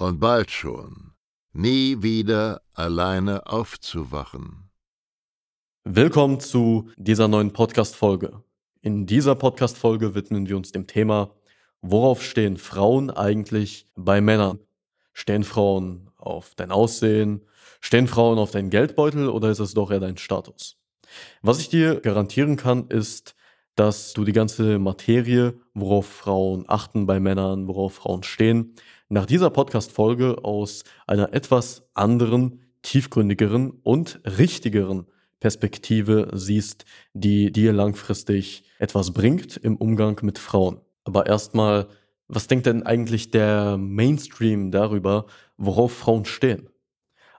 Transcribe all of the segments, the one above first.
und bald schon nie wieder alleine aufzuwachen. Willkommen zu dieser neuen Podcast-Folge. In dieser Podcast-Folge widmen wir uns dem Thema, worauf stehen Frauen eigentlich bei Männern? Stehen Frauen auf dein Aussehen, Stehen Frauen auf deinen Geldbeutel oder ist es doch eher dein Status? Was ich dir garantieren kann, ist, dass du die ganze Materie, worauf Frauen achten bei Männern, worauf Frauen stehen, nach dieser Podcast-Folge aus einer etwas anderen, tiefgründigeren und richtigeren Perspektive siehst, die dir langfristig etwas bringt im Umgang mit Frauen. Aber erstmal, was denkt denn eigentlich der Mainstream darüber, worauf Frauen stehen?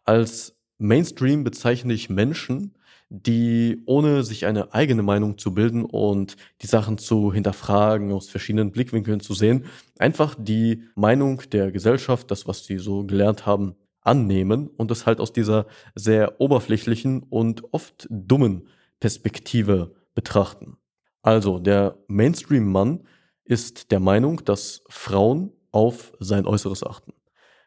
Als Mainstream bezeichne ich Menschen, die ohne sich eine eigene Meinung zu bilden und die Sachen zu hinterfragen, aus verschiedenen Blickwinkeln zu sehen, einfach die Meinung der Gesellschaft, das, was sie so gelernt haben, annehmen und es halt aus dieser sehr oberflächlichen und oft dummen Perspektive betrachten. Also der Mainstream-Mann ist der Meinung, dass Frauen auf sein Äußeres achten.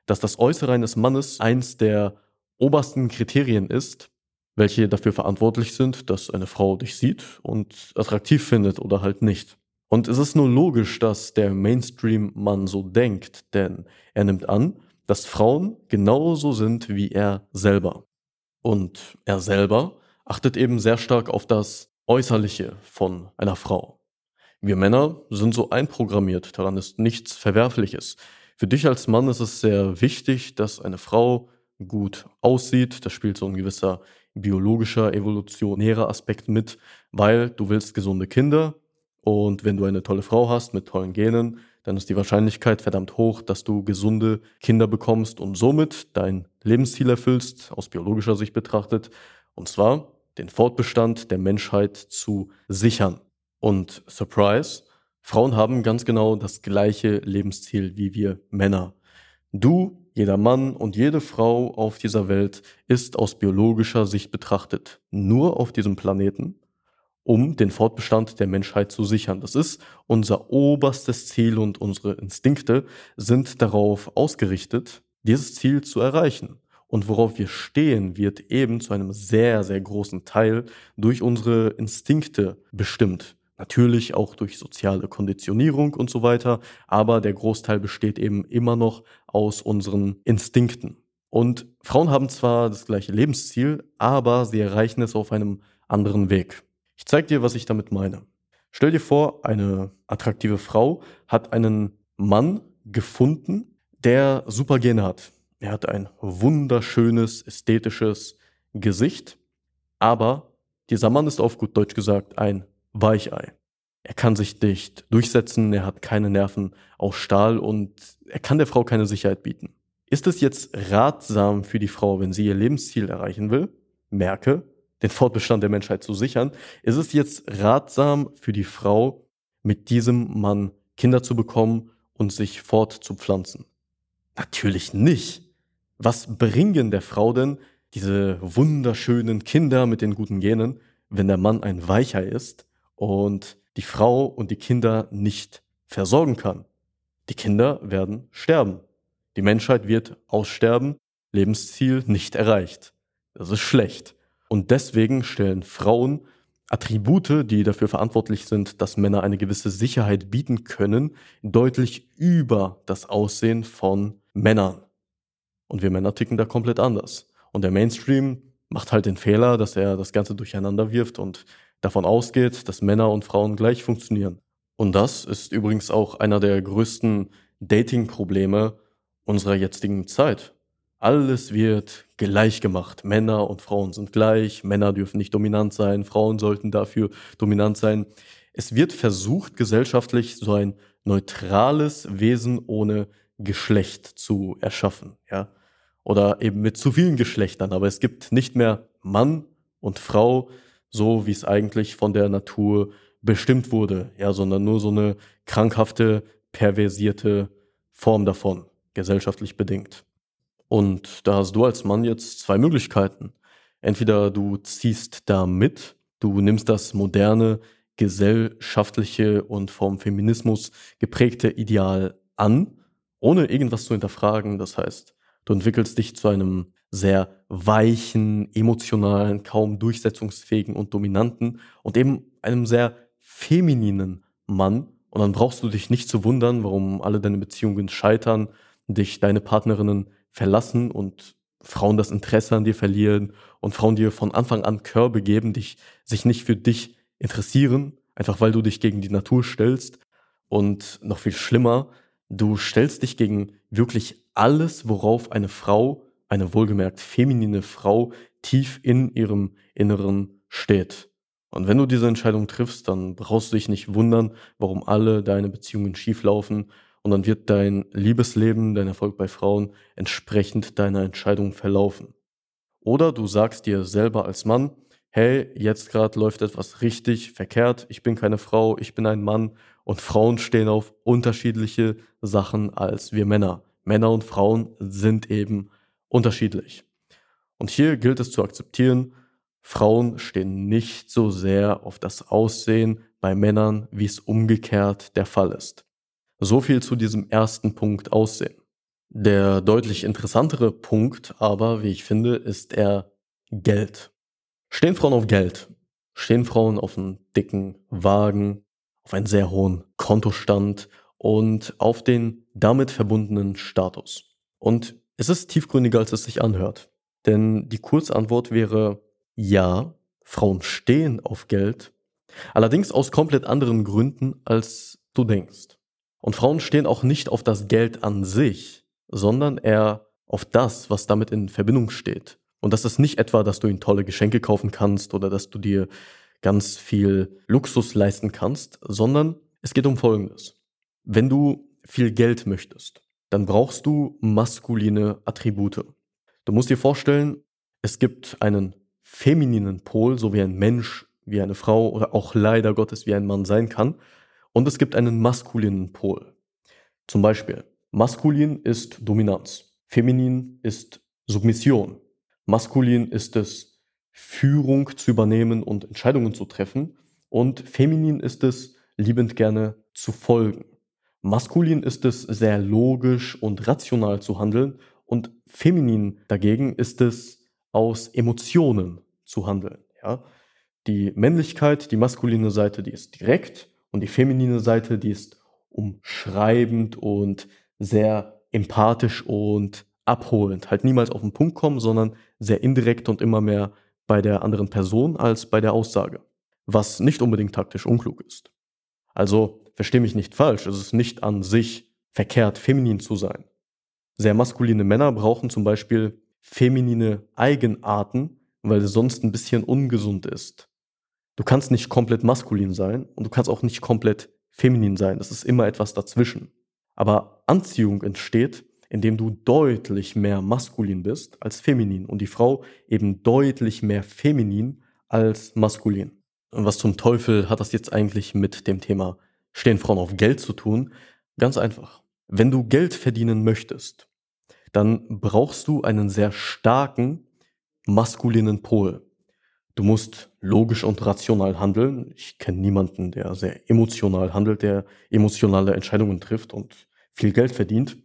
Dass das Äußere eines Mannes eins der obersten Kriterien ist, welche dafür verantwortlich sind, dass eine Frau dich sieht und attraktiv findet oder halt nicht. Und es ist nur logisch, dass der Mainstream-Mann so denkt, denn er nimmt an, dass Frauen genauso sind wie er selber. Und er selber achtet eben sehr stark auf das Äußerliche von einer Frau. Wir Männer sind so einprogrammiert, daran ist nichts Verwerfliches. Für dich als Mann ist es sehr wichtig, dass eine Frau gut aussieht. Das spielt so ein gewisser biologischer, evolutionärer Aspekt mit, weil du willst gesunde Kinder und wenn du eine tolle Frau hast mit tollen Genen, dann ist die Wahrscheinlichkeit verdammt hoch, dass du gesunde Kinder bekommst und somit dein Lebensziel erfüllst, aus biologischer Sicht betrachtet, und zwar den Fortbestand der Menschheit zu sichern. Und Surprise, Frauen haben ganz genau das gleiche Lebensziel wie wir Männer. Du jeder Mann und jede Frau auf dieser Welt ist aus biologischer Sicht betrachtet nur auf diesem Planeten, um den Fortbestand der Menschheit zu sichern. Das ist unser oberstes Ziel und unsere Instinkte sind darauf ausgerichtet, dieses Ziel zu erreichen. Und worauf wir stehen, wird eben zu einem sehr, sehr großen Teil durch unsere Instinkte bestimmt. Natürlich auch durch soziale Konditionierung und so weiter, aber der Großteil besteht eben immer noch aus unseren Instinkten. Und Frauen haben zwar das gleiche Lebensziel, aber sie erreichen es auf einem anderen Weg. Ich zeige dir, was ich damit meine. Stell dir vor, eine attraktive Frau hat einen Mann gefunden, der super Gene hat. Er hat ein wunderschönes, ästhetisches Gesicht, aber dieser Mann ist auf gut Deutsch gesagt ein Weichei. Er kann sich nicht durchsetzen, er hat keine Nerven aus Stahl und er kann der Frau keine Sicherheit bieten. Ist es jetzt ratsam für die Frau, wenn sie ihr Lebensziel erreichen will? Merke, den Fortbestand der Menschheit zu sichern. Ist es jetzt ratsam für die Frau, mit diesem Mann Kinder zu bekommen und sich fortzupflanzen? Natürlich nicht. Was bringen der Frau denn diese wunderschönen Kinder mit den guten Genen, wenn der Mann ein Weichei ist und die Frau und die Kinder nicht versorgen kann. Die Kinder werden sterben. Die Menschheit wird aussterben, Lebensziel nicht erreicht. Das ist schlecht. Und deswegen stellen Frauen Attribute, die dafür verantwortlich sind, dass Männer eine gewisse Sicherheit bieten können, deutlich über das Aussehen von Männern. Und wir Männer ticken da komplett anders. Und der Mainstream macht halt den Fehler, dass er das Ganze durcheinander wirft und davon ausgeht, dass Männer und Frauen gleich funktionieren. Und das ist übrigens auch einer der größten Dating-Probleme unserer jetzigen Zeit. Alles wird gleich gemacht. Männer und Frauen sind gleich. Männer dürfen nicht dominant sein. Frauen sollten dafür dominant sein. Es wird versucht, gesellschaftlich so ein neutrales Wesen ohne Geschlecht zu erschaffen, ja. Oder eben mit zu vielen Geschlechtern. Aber es gibt nicht mehr Mann und Frau, so wie es eigentlich von der Natur bestimmt wurde, ja, sondern nur so eine krankhafte, perversierte Form davon, gesellschaftlich bedingt. Und da hast du als Mann jetzt zwei Möglichkeiten. Entweder du ziehst da mit, du nimmst das moderne, gesellschaftliche und vom Feminismus geprägte Ideal an, ohne irgendwas zu hinterfragen. Das heißt, du entwickelst dich zu einem sehr weichen, emotionalen, kaum durchsetzungsfähigen und dominanten und eben einem sehr femininen Mann. Und dann brauchst du dich nicht zu wundern, warum alle deine Beziehungen scheitern, dich deine Partnerinnen verlassen und Frauen das Interesse an dir verlieren und Frauen dir von Anfang an Körbe geben, dich, sich nicht für dich interessieren, einfach weil du dich gegen die Natur stellst. Und noch viel schlimmer, du stellst dich gegen wirklich alles, worauf eine Frau, eine wohlgemerkt feminine Frau, tief in ihrem Inneren steht. Und wenn du diese Entscheidung triffst, dann brauchst du dich nicht wundern, warum alle deine Beziehungen schieflaufen und dann wird dein Liebesleben, dein Erfolg bei Frauen entsprechend deiner Entscheidung verlaufen. Oder du sagst dir selber als Mann, hey, jetzt gerade läuft etwas richtig verkehrt, ich bin keine Frau, ich bin ein Mann und Frauen stehen auf unterschiedliche Sachen als wir Männer. Männer und Frauen sind eben unterschiedlich. Und hier gilt es zu akzeptieren, Frauen stehen nicht so sehr auf das Aussehen bei Männern, wie es umgekehrt der Fall ist. So viel zu diesem ersten Punkt Aussehen. Der deutlich interessantere Punkt aber, wie ich finde, ist eher Geld. Stehen Frauen auf Geld? Stehen Frauen auf einen dicken Wagen, auf einen sehr hohen Kontostand und auf den damit verbundenen Status? Und es ist tiefgründiger, als es sich anhört. Denn die Kurzantwort wäre ja, Frauen stehen auf Geld, allerdings aus komplett anderen Gründen, als du denkst. Und Frauen stehen auch nicht auf das Geld an sich, sondern eher auf das, was damit in Verbindung steht. Und das ist nicht etwa, dass du ihnen tolle Geschenke kaufen kannst oder dass du dir ganz viel Luxus leisten kannst, sondern es geht um Folgendes. Wenn du viel Geld möchtest, dann brauchst du maskuline Attribute. Du musst dir vorstellen, es gibt einen femininen Pol, so wie ein Mensch, wie eine Frau oder auch leider Gottes wie ein Mann sein kann. Und es gibt einen maskulinen Pol. Zum Beispiel, maskulin ist Dominanz, feminin ist Submission, Maskulin ist es, Führung zu übernehmen und Entscheidungen zu treffen. Und feminin ist es, liebend gerne zu folgen. Maskulin ist es, sehr logisch und rational zu handeln. Und feminin dagegen ist es, aus Emotionen zu handeln. Ja? Die Männlichkeit, die maskuline Seite, die ist direkt und die feminine Seite, die ist umschreibend und sehr empathisch und abholend. Halt niemals auf den Punkt kommen, sondern sehr indirekt und immer mehr bei der anderen Person als bei der Aussage. Was nicht unbedingt taktisch unklug ist. Also verstehe mich nicht falsch, es ist nicht an sich verkehrt, feminin zu sein. Sehr maskuline Männer brauchen zum Beispiel feminine Eigenarten, weil es sonst ein bisschen ungesund ist. Du kannst nicht komplett maskulin sein und du kannst auch nicht komplett feminin sein. Es ist immer etwas dazwischen. Aber Anziehung entsteht, indem du deutlich mehr maskulin bist als feminin und die Frau eben deutlich mehr feminin als maskulin. Und was zum Teufel hat das jetzt eigentlich mit dem Thema stehen Frauen auf Geld zu tun? Ganz einfach. Wenn du Geld verdienen möchtest, dann brauchst du einen sehr starken maskulinen Pol. Du musst logisch und rational handeln. Ich kenne niemanden, der sehr emotional handelt, der emotionale Entscheidungen trifft und viel Geld verdient.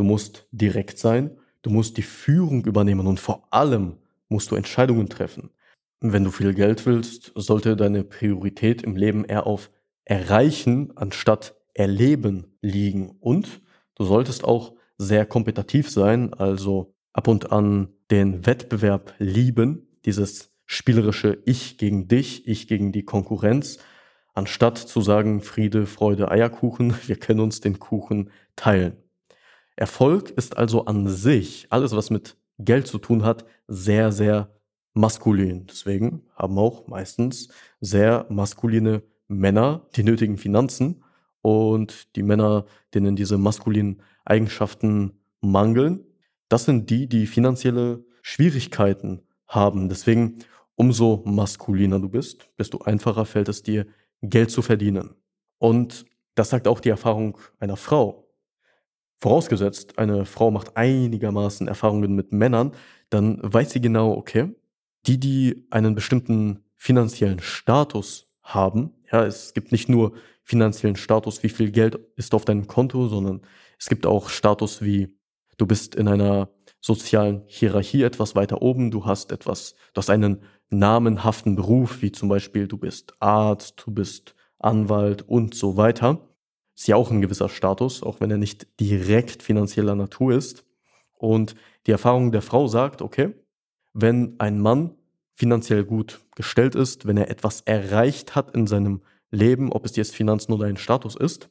Du musst direkt sein, du musst die Führung übernehmen und vor allem musst du Entscheidungen treffen. Wenn du viel Geld willst, sollte deine Priorität im Leben eher auf Erreichen anstatt Erleben liegen. Und du solltest auch sehr kompetitiv sein, also ab und an den Wettbewerb lieben, dieses spielerische Ich gegen dich, ich gegen die Konkurrenz, anstatt zu sagen Friede, Freude, Eierkuchen, wir können uns den Kuchen teilen. Erfolg ist also an sich, alles was mit Geld zu tun hat, sehr, sehr maskulin. Deswegen haben auch meistens sehr maskuline Männer die nötigen Finanzen und die Männer, denen diese maskulinen Eigenschaften mangeln, das sind die, die finanzielle Schwierigkeiten haben. Deswegen, umso maskuliner du bist, desto einfacher fällt es dir, Geld zu verdienen. Und das sagt auch die Erfahrung einer Frau. Vorausgesetzt, eine Frau macht einigermaßen Erfahrungen mit Männern, dann weiß sie genau, okay, die, die einen bestimmten finanziellen Status haben, ja, es gibt nicht nur finanziellen Status, wie viel Geld ist auf deinem Konto, sondern es gibt auch Status wie du bist in einer sozialen Hierarchie etwas weiter oben, du hast etwas, du hast einen namenhaften Beruf, wie zum Beispiel du bist Arzt, du bist Anwalt und so weiter. Ist ja auch ein gewisser Status, auch wenn er nicht direkt finanzieller Natur ist. Und die Erfahrung der Frau sagt, okay, wenn ein Mann finanziell gut gestellt ist, wenn er etwas erreicht hat in seinem Leben, ob es jetzt Finanzen oder ein Status ist,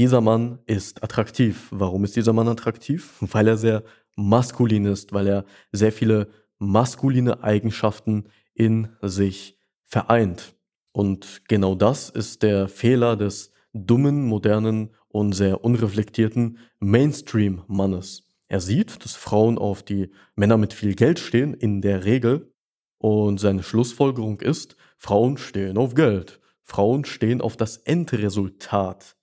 dieser Mann ist attraktiv. Warum ist dieser Mann attraktiv? Weil er sehr maskulin ist, weil er sehr viele maskuline Eigenschaften in sich vereint. Und genau das ist der Fehler des dummen, modernen und sehr unreflektierten Mainstream-Mannes. Er sieht, dass Frauen auf die Männer mit viel Geld stehen, in der Regel. Und seine Schlussfolgerung ist, Frauen stehen auf Geld. Frauen stehen auf das Endresultat.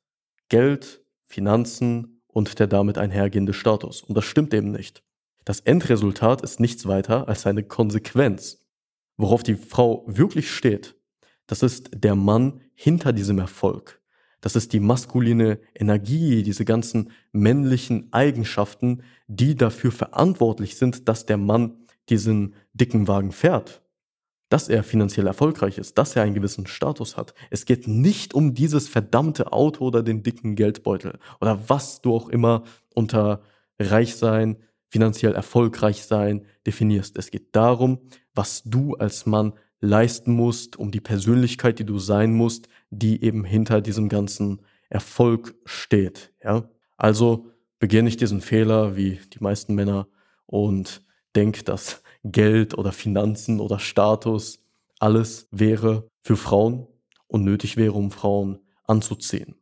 Geld, Finanzen und der damit einhergehende Status. Und das stimmt eben nicht. Das Endresultat ist nichts weiter als eine Konsequenz. Worauf die Frau wirklich steht, das ist der Mann hinter diesem Erfolg. Das ist die maskuline Energie, diese ganzen männlichen Eigenschaften, die dafür verantwortlich sind, dass der Mann diesen dicken Wagen fährt, dass er finanziell erfolgreich ist, dass er einen gewissen Status hat. Es geht nicht um dieses verdammte Auto oder den dicken Geldbeutel oder was du auch immer unter reich sein, finanziell erfolgreich sein definierst. Es geht darum, was du als Mann leisten musst, um die Persönlichkeit, die du sein musst, die eben hinter diesem ganzen Erfolg steht. Ja? Also begehe nicht diesen Fehler wie die meisten Männer und denk, dass Geld oder Finanzen oder Status alles wäre für Frauen und nötig wäre, um Frauen anzuziehen.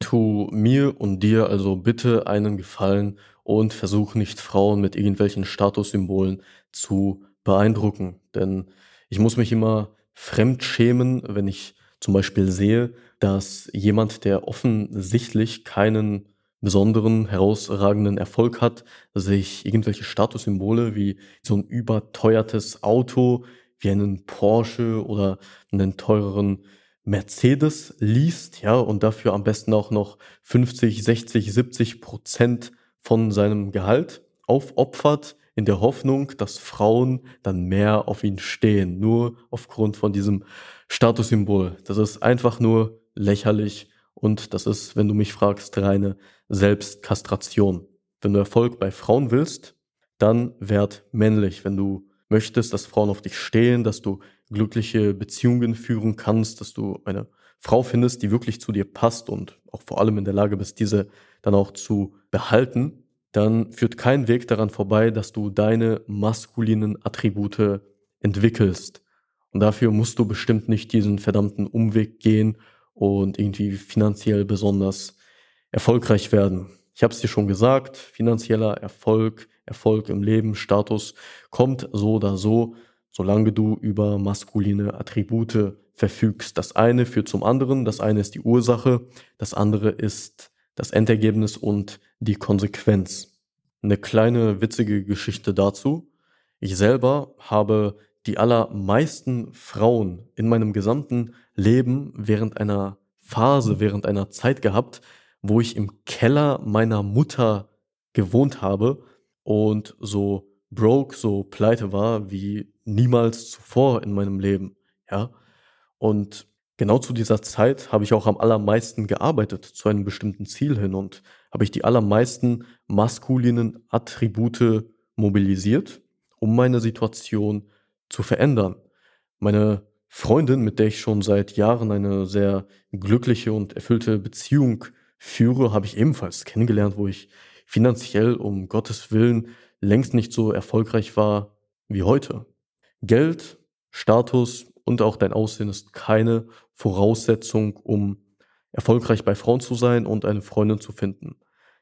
Tu mir und dir also bitte einen Gefallen und versuch nicht Frauen mit irgendwelchen Statussymbolen zu beeindrucken, denn ich muss mich immer fremd schämen, wenn ich zum Beispiel sehe, dass jemand, der offensichtlich keinen besonderen, herausragenden Erfolg hat, sich irgendwelche Statussymbole wie so ein überteuertes Auto, wie einen Porsche oder einen teureren Mercedes liest, ja, und dafür am besten auch noch 50, 60, 70 Prozent von seinem Gehalt aufopfert, in der Hoffnung, dass Frauen dann mehr auf ihn stehen, nur aufgrund von diesem Statussymbol. Das ist einfach nur lächerlich und das ist, wenn du mich fragst, reine Selbstkastration. Wenn du Erfolg bei Frauen willst, dann werd männlich. Wenn du möchtest, dass Frauen auf dich stehen, dass du glückliche Beziehungen führen kannst, dass du eine Frau findest, die wirklich zu dir passt und auch vor allem in der Lage bist, diese dann auch zu behalten, dann führt kein Weg daran vorbei, dass du deine maskulinen Attribute entwickelst. Und dafür musst du bestimmt nicht diesen verdammten Umweg gehen und irgendwie finanziell besonders erfolgreich werden. Ich habe es dir schon gesagt, finanzieller Erfolg, Erfolg im Leben, Status kommt so oder so, solange du über maskuline Attribute verfügst. Das eine führt zum anderen, das eine ist die Ursache, das andere ist das Endergebnis und die Konsequenz. Eine kleine witzige Geschichte dazu. Ich selber habe die allermeisten Frauen in meinem gesamten Leben während einer Phase, während einer Zeit gehabt, wo ich im Keller meiner Mutter gewohnt habe und so broke, so pleite war wie niemals zuvor in meinem Leben, ja. Und genau zu dieser Zeit habe ich auch am allermeisten gearbeitet zu einem bestimmten Ziel hin und habe ich die allermeisten maskulinen Attribute mobilisiert, um meine Situation zu verändern. Meine Freundin, mit der ich schon seit Jahren eine sehr glückliche und erfüllte Beziehung führe, habe ich ebenfalls kennengelernt, wo ich finanziell um Gottes Willen längst nicht so erfolgreich war wie heute. Geld, Status und auch dein Aussehen ist keine Voraussetzung, um erfolgreich bei Frauen zu sein und eine Freundin zu finden.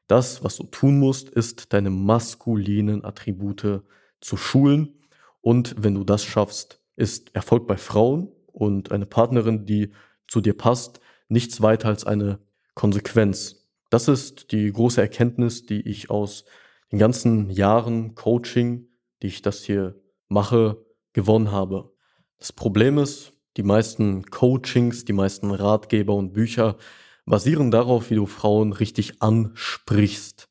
Das, was du tun musst, ist deine maskulinen Attribute zu schulen. Und wenn du das schaffst, ist Erfolg bei Frauen und eine Partnerin, die zu dir passt, nichts weiter als eine Konsequenz. Das ist die große Erkenntnis, die ich aus den ganzen Jahren Coaching, die ich das hier mache, gewonnen habe. Das Problem ist, die meisten Coachings, die meisten Ratgeber und Bücher basieren darauf, wie du Frauen richtig ansprichst.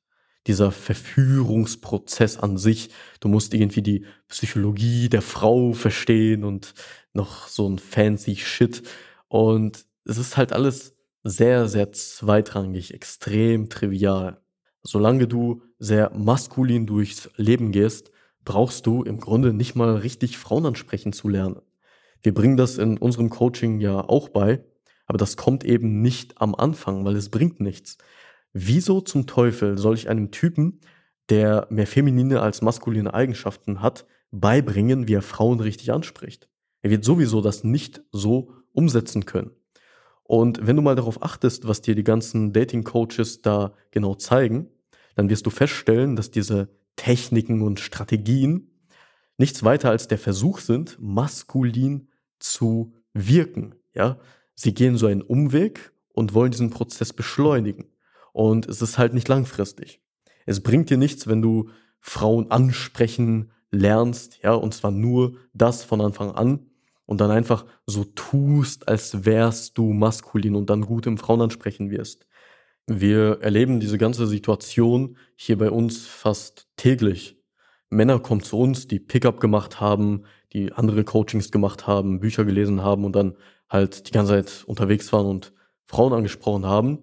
Dieser Verführungsprozess an sich. Du musst irgendwie die Psychologie der Frau verstehen und noch so ein fancy Shit. Und es ist halt alles sehr, sehr zweitrangig, extrem trivial. Solange du sehr maskulin durchs Leben gehst, brauchst du im Grunde nicht mal richtig Frauen ansprechen zu lernen. Wir bringen das in unserem Coaching ja auch bei, aber das kommt eben nicht am Anfang, weil es bringt nichts. Wieso zum Teufel soll ich einem Typen, der mehr feminine als maskuline Eigenschaften hat, beibringen, wie er Frauen richtig anspricht? Er wird sowieso das nicht so umsetzen können. Und wenn du mal darauf achtest, was dir die ganzen Dating-Coaches da genau zeigen, dann wirst du feststellen, dass diese Techniken und Strategien nichts weiter als der Versuch sind, maskulin zu wirken. Ja, sie gehen so einen Umweg und wollen diesen Prozess beschleunigen. Und es ist halt nicht langfristig. Es bringt dir nichts, wenn du Frauen ansprechen lernst, ja, und zwar nur das von Anfang an und dann einfach so tust, als wärst du maskulin und dann gut im Frauen ansprechen wirst. Wir erleben diese ganze Situation hier bei uns fast täglich. Männer kommen zu uns, die Pickup gemacht haben, die andere Coachings gemacht haben, Bücher gelesen haben und dann halt die ganze Zeit unterwegs waren und Frauen angesprochen haben.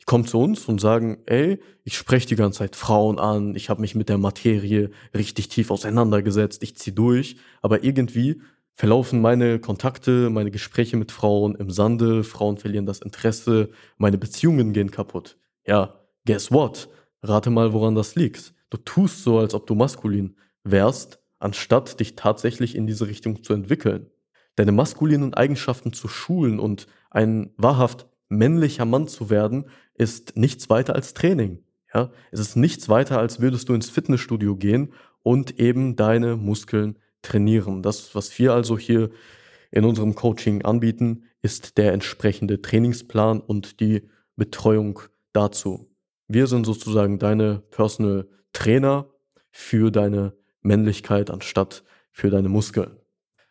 Die kommen zu uns und sagen, ey, ich spreche die ganze Zeit Frauen an, ich habe mich mit der Materie richtig tief auseinandergesetzt, ich zieh durch, aber irgendwie verlaufen meine Kontakte, meine Gespräche mit Frauen im Sande, Frauen verlieren das Interesse, meine Beziehungen gehen kaputt. Ja, guess what? Rate mal, woran das liegt. Du tust so, als ob du maskulin wärst, anstatt dich tatsächlich in diese Richtung zu entwickeln. Deine maskulinen Eigenschaften zu schulen und ein wahrhaft männlicher Mann zu werden, ist nichts weiter als Training. Ja, es ist nichts weiter, als würdest du ins Fitnessstudio gehen und eben deine Muskeln trainieren. Das, was wir also hier in unserem Coaching anbieten, ist der entsprechende Trainingsplan und die Betreuung dazu. Wir sind sozusagen deine Personal Trainer für deine Männlichkeit anstatt für deine Muskeln.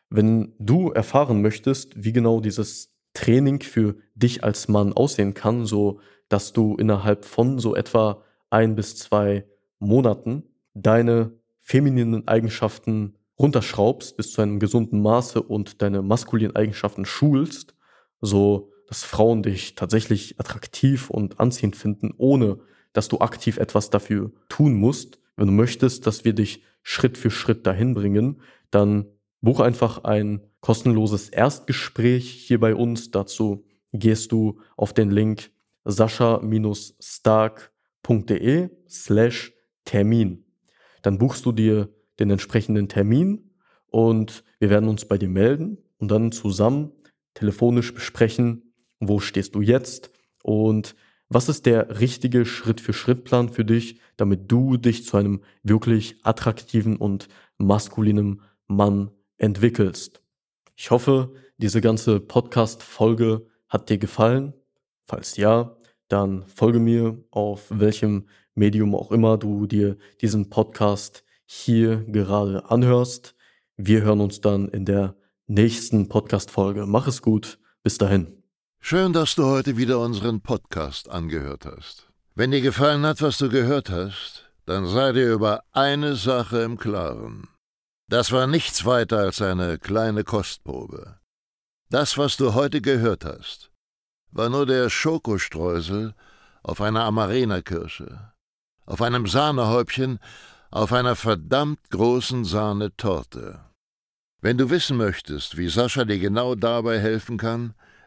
Wenn du erfahren möchtest, wie genau dieses Training für dich als Mann aussehen kann, so dass du innerhalb von so etwa ein bis zwei Monaten deine femininen Eigenschaften runterschraubst bis zu einem gesunden Maße und deine maskulinen Eigenschaften schulst, so dass Frauen dich tatsächlich attraktiv und anziehend finden, ohne dass du aktiv etwas dafür tun musst. Wenn du möchtest, dass wir dich Schritt für Schritt dahin bringen, dann buch einfach ein kostenloses Erstgespräch hier bei uns. Dazu gehst du auf den Link sascha-stark.de slash Termin. Dann buchst du dir den entsprechenden Termin und wir werden uns bei dir melden und dann zusammen telefonisch besprechen, wo stehst du jetzt und was ist der richtige Schritt-für-Schritt-Plan für dich, damit du dich zu einem wirklich attraktiven und maskulinen Mann entwickelst? Ich hoffe, diese ganze Podcast-Folge hat dir gefallen. Falls ja, dann folge mir auf welchem Medium auch immer du dir diesen Podcast hier gerade anhörst. Wir hören uns dann in der nächsten Podcast-Folge. Mach es gut. Bis dahin. Schön, dass du heute wieder unseren Podcast angehört hast. Wenn dir gefallen hat, was du gehört hast, dann sei dir über eine Sache im Klaren. Das war nichts weiter als eine kleine Kostprobe. Das, was du heute gehört hast, war nur der Schokostreusel auf einer Amarena-Kirsche, auf einem Sahnehäubchen auf einer verdammt großen Sahnetorte. Wenn du wissen möchtest, wie Sascha dir genau dabei helfen kann,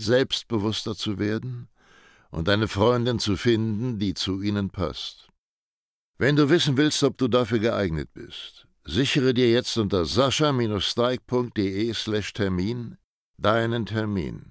selbstbewusster zu werden und eine Freundin zu finden, die zu ihnen passt. Wenn du wissen willst, ob du dafür geeignet bist, sichere dir jetzt unter sascha-steig.de/termin deinen Termin.